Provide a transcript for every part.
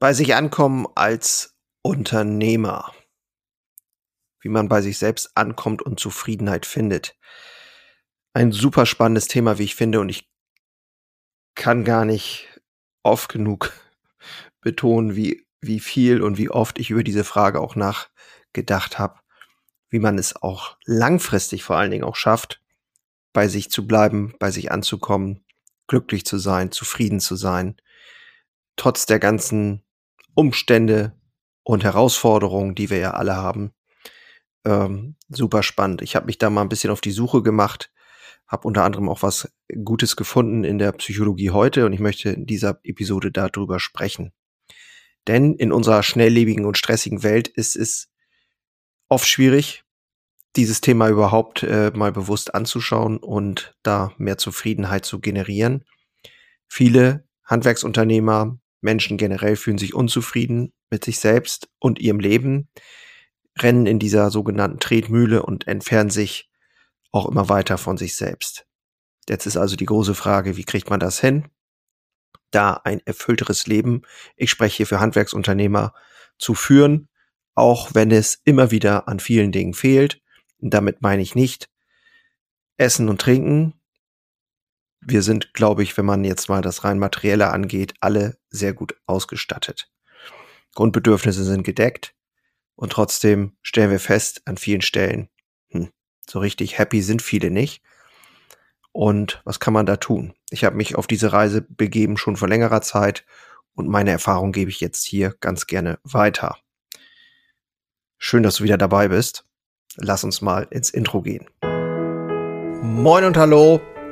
Bei sich ankommen als Unternehmer. Wie man bei sich selbst ankommt und Zufriedenheit findet. Ein super spannendes Thema, wie ich finde, und ich kann gar nicht oft genug betonen, wie, wie viel und wie oft ich über diese Frage auch nachgedacht habe, wie man es auch langfristig vor allen Dingen auch schafft, bei sich zu bleiben, bei sich anzukommen, glücklich zu sein, zufrieden zu sein, trotz der ganzen Umstände und Herausforderungen, die wir ja alle haben. Ähm, super spannend. Ich habe mich da mal ein bisschen auf die Suche gemacht, habe unter anderem auch was Gutes gefunden in der Psychologie heute und ich möchte in dieser Episode darüber sprechen. Denn in unserer schnelllebigen und stressigen Welt ist es oft schwierig, dieses Thema überhaupt äh, mal bewusst anzuschauen und da mehr Zufriedenheit zu generieren. Viele Handwerksunternehmer, Menschen generell fühlen sich unzufrieden mit sich selbst und ihrem Leben, rennen in dieser sogenannten Tretmühle und entfernen sich auch immer weiter von sich selbst. Jetzt ist also die große Frage, wie kriegt man das hin? Da ein erfüllteres Leben, ich spreche hier für Handwerksunternehmer, zu führen, auch wenn es immer wieder an vielen Dingen fehlt. Und damit meine ich nicht Essen und Trinken, wir sind, glaube ich, wenn man jetzt mal das rein materielle angeht, alle sehr gut ausgestattet. Grundbedürfnisse sind gedeckt und trotzdem stellen wir fest an vielen Stellen, hm, so richtig happy sind viele nicht. Und was kann man da tun? Ich habe mich auf diese Reise begeben schon vor längerer Zeit und meine Erfahrung gebe ich jetzt hier ganz gerne weiter. Schön, dass du wieder dabei bist. Lass uns mal ins Intro gehen. Moin und hallo,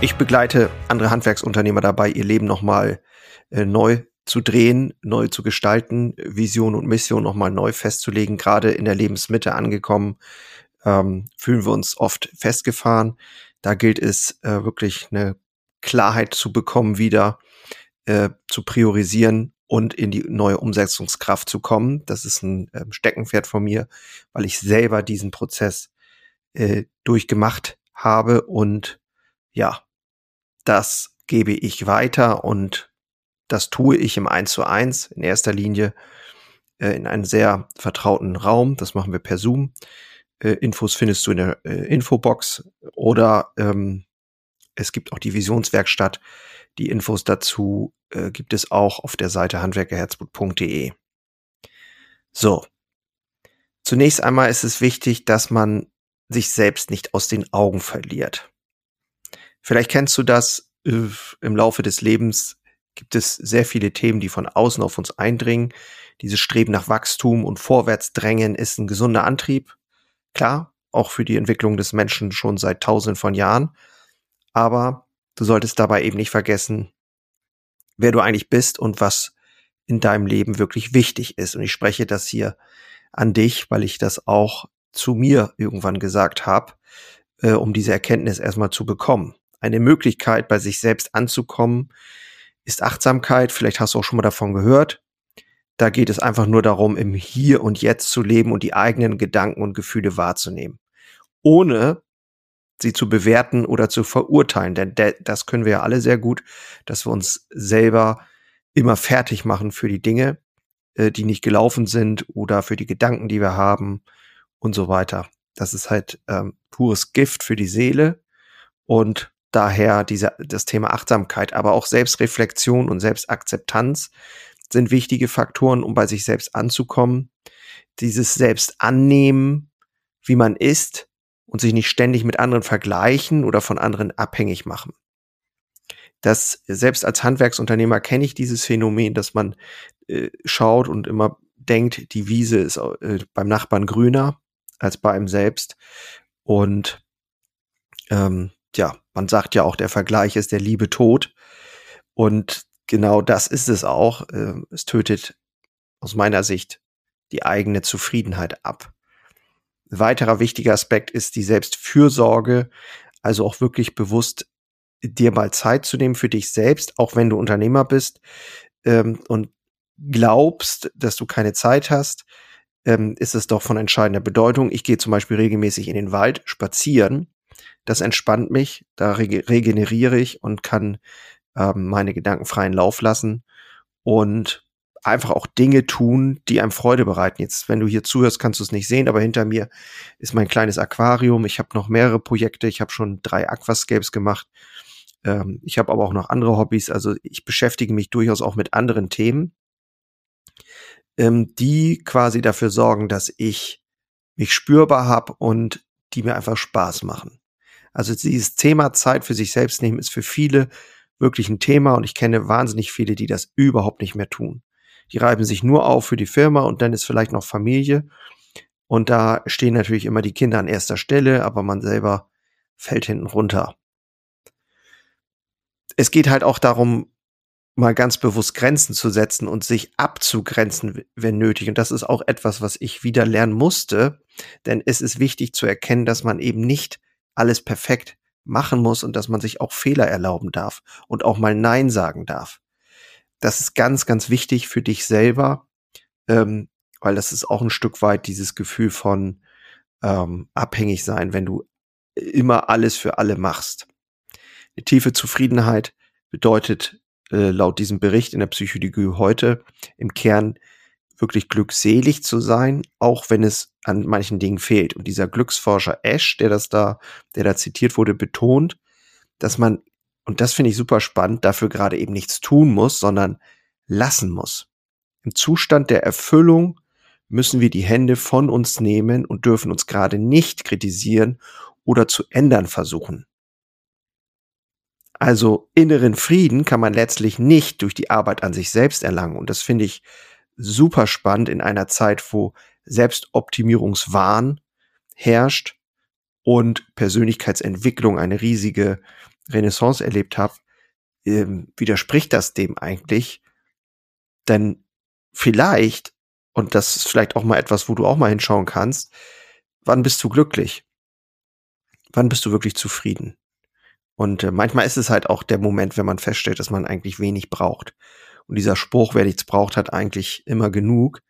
Ich begleite andere Handwerksunternehmer dabei, ihr Leben nochmal äh, neu zu drehen, neu zu gestalten, Vision und Mission nochmal neu festzulegen. Gerade in der Lebensmitte angekommen, ähm, fühlen wir uns oft festgefahren. Da gilt es äh, wirklich eine Klarheit zu bekommen, wieder äh, zu priorisieren und in die neue Umsetzungskraft zu kommen. Das ist ein äh, Steckenpferd von mir, weil ich selber diesen Prozess äh, durchgemacht habe und ja, das gebe ich weiter und das tue ich im 1 zu 1 in erster Linie äh, in einem sehr vertrauten Raum. Das machen wir per Zoom. Äh, Infos findest du in der äh, Infobox oder ähm, es gibt auch die Visionswerkstatt. Die Infos dazu äh, gibt es auch auf der Seite handwerkerherzblut.de. So. Zunächst einmal ist es wichtig, dass man sich selbst nicht aus den Augen verliert. Vielleicht kennst du das äh, im Laufe des Lebens gibt es sehr viele Themen, die von außen auf uns eindringen. Dieses Streben nach Wachstum und Vorwärtsdrängen ist ein gesunder Antrieb. Klar, auch für die Entwicklung des Menschen schon seit tausenden von Jahren. Aber du solltest dabei eben nicht vergessen, wer du eigentlich bist und was in deinem Leben wirklich wichtig ist. Und ich spreche das hier an dich, weil ich das auch zu mir irgendwann gesagt habe, äh, um diese Erkenntnis erstmal zu bekommen eine Möglichkeit, bei sich selbst anzukommen, ist Achtsamkeit. Vielleicht hast du auch schon mal davon gehört. Da geht es einfach nur darum, im Hier und Jetzt zu leben und die eigenen Gedanken und Gefühle wahrzunehmen. Ohne sie zu bewerten oder zu verurteilen. Denn das können wir ja alle sehr gut, dass wir uns selber immer fertig machen für die Dinge, äh, die nicht gelaufen sind oder für die Gedanken, die wir haben und so weiter. Das ist halt ähm, pures Gift für die Seele. Und daher diese, das Thema Achtsamkeit, aber auch Selbstreflexion und Selbstakzeptanz sind wichtige Faktoren, um bei sich selbst anzukommen. Dieses Selbstannehmen, wie man ist und sich nicht ständig mit anderen vergleichen oder von anderen abhängig machen. Das selbst als Handwerksunternehmer kenne ich dieses Phänomen, dass man äh, schaut und immer denkt, die Wiese ist äh, beim Nachbarn grüner als bei einem selbst. Und ähm, ja, man sagt ja auch, der Vergleich ist der Liebe tot. Und genau das ist es auch. Ähm, es tötet aus meiner Sicht die eigene Zufriedenheit ab. Ein weiterer wichtiger Aspekt ist die Selbstfürsorge, also auch wirklich bewusst dir mal Zeit zu nehmen für dich selbst, auch wenn du Unternehmer bist ähm, und glaubst, dass du keine Zeit hast, ähm, ist es doch von entscheidender Bedeutung. Ich gehe zum Beispiel regelmäßig in den Wald spazieren. Das entspannt mich, da regeneriere ich und kann ähm, meine Gedanken freien Lauf lassen und einfach auch Dinge tun, die einem Freude bereiten. Jetzt, wenn du hier zuhörst, kannst du es nicht sehen, aber hinter mir ist mein kleines Aquarium. Ich habe noch mehrere Projekte. Ich habe schon drei Aquascapes gemacht. Ähm, ich habe aber auch noch andere Hobbys. Also ich beschäftige mich durchaus auch mit anderen Themen, ähm, die quasi dafür sorgen, dass ich mich spürbar habe und die mir einfach Spaß machen. Also dieses Thema Zeit für sich selbst nehmen ist für viele wirklich ein Thema und ich kenne wahnsinnig viele, die das überhaupt nicht mehr tun. Die reiben sich nur auf für die Firma und dann ist vielleicht noch Familie. Und da stehen natürlich immer die Kinder an erster Stelle, aber man selber fällt hinten runter. Es geht halt auch darum, mal ganz bewusst Grenzen zu setzen und sich abzugrenzen, wenn nötig. Und das ist auch etwas, was ich wieder lernen musste, denn es ist wichtig zu erkennen, dass man eben nicht alles perfekt machen muss und dass man sich auch Fehler erlauben darf und auch mal Nein sagen darf das ist ganz, ganz wichtig für dich selber, ähm, weil das ist auch ein Stück weit dieses Gefühl von ähm, abhängig sein, wenn du immer alles für alle machst. Eine tiefe Zufriedenheit bedeutet äh, laut diesem Bericht in der Psychologie heute im Kern wirklich glückselig zu sein, auch wenn es an manchen Dingen fehlt. Und dieser Glücksforscher Ash, der das da, der da zitiert wurde, betont, dass man und das finde ich super spannend, dafür gerade eben nichts tun muss, sondern lassen muss. Im Zustand der Erfüllung müssen wir die Hände von uns nehmen und dürfen uns gerade nicht kritisieren oder zu ändern versuchen. Also inneren Frieden kann man letztlich nicht durch die Arbeit an sich selbst erlangen. Und das finde ich super spannend in einer Zeit, wo Selbstoptimierungswahn herrscht und Persönlichkeitsentwicklung eine riesige Renaissance erlebt habe, ähm, widerspricht das dem eigentlich. Denn vielleicht, und das ist vielleicht auch mal etwas, wo du auch mal hinschauen kannst, wann bist du glücklich? Wann bist du wirklich zufrieden? Und äh, manchmal ist es halt auch der Moment, wenn man feststellt, dass man eigentlich wenig braucht. Und dieser Spruch, wer nichts braucht, hat eigentlich immer genug,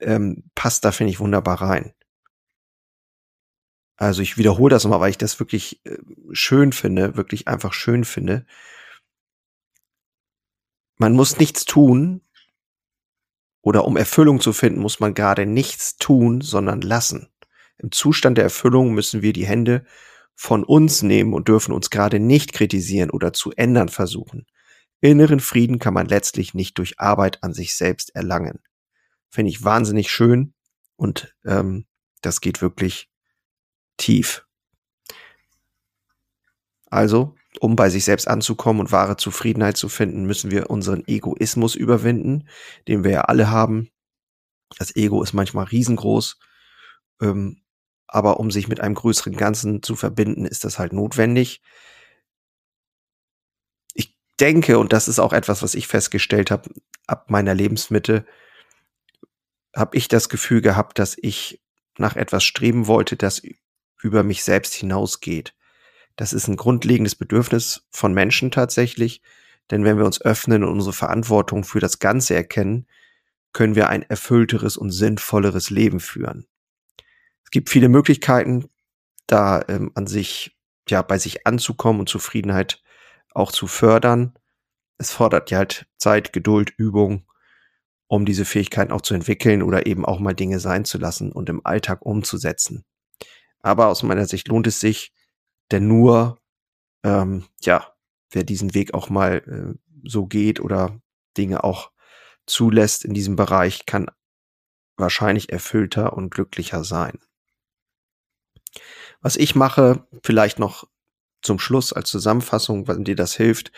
ähm, passt da, finde ich, wunderbar rein. Also ich wiederhole das nochmal, weil ich das wirklich äh, schön finde, wirklich einfach schön finde. Man muss nichts tun, oder um Erfüllung zu finden, muss man gerade nichts tun, sondern lassen. Im Zustand der Erfüllung müssen wir die Hände von uns nehmen und dürfen uns gerade nicht kritisieren oder zu ändern versuchen. Inneren Frieden kann man letztlich nicht durch Arbeit an sich selbst erlangen. Finde ich wahnsinnig schön und ähm, das geht wirklich tief. Also, um bei sich selbst anzukommen und wahre Zufriedenheit zu finden, müssen wir unseren Egoismus überwinden, den wir ja alle haben. Das Ego ist manchmal riesengroß, ähm, aber um sich mit einem größeren Ganzen zu verbinden, ist das halt notwendig. Denke, und das ist auch etwas, was ich festgestellt habe, ab meiner Lebensmitte, habe ich das Gefühl gehabt, dass ich nach etwas streben wollte, das über mich selbst hinausgeht. Das ist ein grundlegendes Bedürfnis von Menschen tatsächlich, denn wenn wir uns öffnen und unsere Verantwortung für das Ganze erkennen, können wir ein erfüllteres und sinnvolleres Leben führen. Es gibt viele Möglichkeiten, da ähm, an sich, ja, bei sich anzukommen und Zufriedenheit auch zu fördern. Es fordert ja halt Zeit, Geduld, Übung, um diese Fähigkeiten auch zu entwickeln oder eben auch mal Dinge sein zu lassen und im Alltag umzusetzen. Aber aus meiner Sicht lohnt es sich, denn nur, ähm, ja, wer diesen Weg auch mal äh, so geht oder Dinge auch zulässt in diesem Bereich, kann wahrscheinlich erfüllter und glücklicher sein. Was ich mache, vielleicht noch zum Schluss als Zusammenfassung, wenn dir das hilft.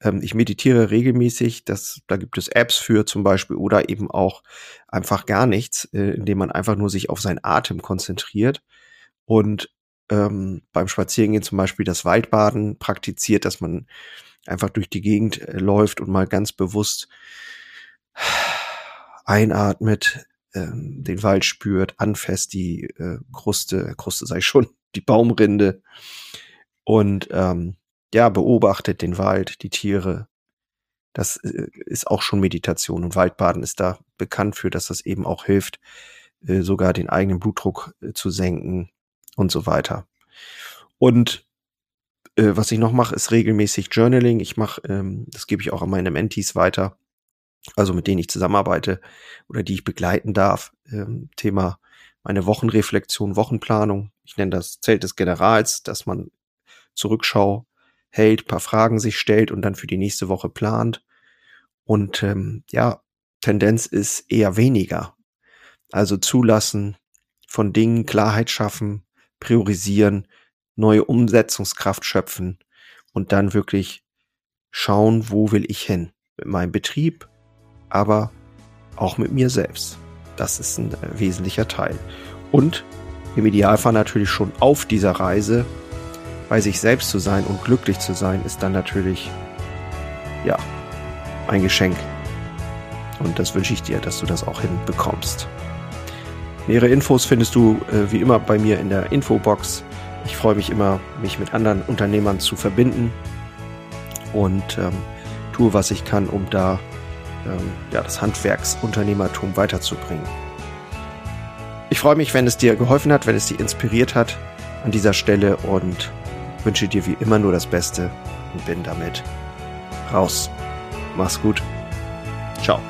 Ähm, ich meditiere regelmäßig, das, da gibt es Apps für zum Beispiel oder eben auch einfach gar nichts, äh, indem man einfach nur sich auf seinen Atem konzentriert und ähm, beim Spazierengehen zum Beispiel das Waldbaden praktiziert, dass man einfach durch die Gegend äh, läuft und mal ganz bewusst einatmet, ähm, den Wald spürt, anfasst die äh, Kruste, Kruste sei schon, die Baumrinde und ähm, ja, beobachtet den Wald, die Tiere. Das äh, ist auch schon Meditation und Waldbaden ist da bekannt für, dass das eben auch hilft, äh, sogar den eigenen Blutdruck äh, zu senken und so weiter. Und äh, was ich noch mache, ist regelmäßig Journaling. Ich mache, ähm, das gebe ich auch an meine Mentees weiter, also mit denen ich zusammenarbeite oder die ich begleiten darf. Ähm, Thema meine Wochenreflexion, Wochenplanung. Ich nenne das Zelt des Generals, dass man Zurückschau hält, paar Fragen sich stellt und dann für die nächste Woche plant. Und ähm, ja, Tendenz ist eher weniger. Also zulassen von Dingen, Klarheit schaffen, priorisieren, neue Umsetzungskraft schöpfen und dann wirklich schauen, wo will ich hin mit meinem Betrieb, aber auch mit mir selbst. Das ist ein äh, wesentlicher Teil. Und im Idealfall natürlich schon auf dieser Reise bei sich selbst zu sein und glücklich zu sein, ist dann natürlich, ja, ein Geschenk. Und das wünsche ich dir, dass du das auch hinbekommst. Nähere Infos findest du äh, wie immer bei mir in der Infobox. Ich freue mich immer, mich mit anderen Unternehmern zu verbinden und ähm, tue, was ich kann, um da ähm, ja, das Handwerksunternehmertum weiterzubringen. Ich freue mich, wenn es dir geholfen hat, wenn es dir inspiriert hat an dieser Stelle und wünsche dir wie immer nur das Beste und bin damit raus. Mach's gut. Ciao.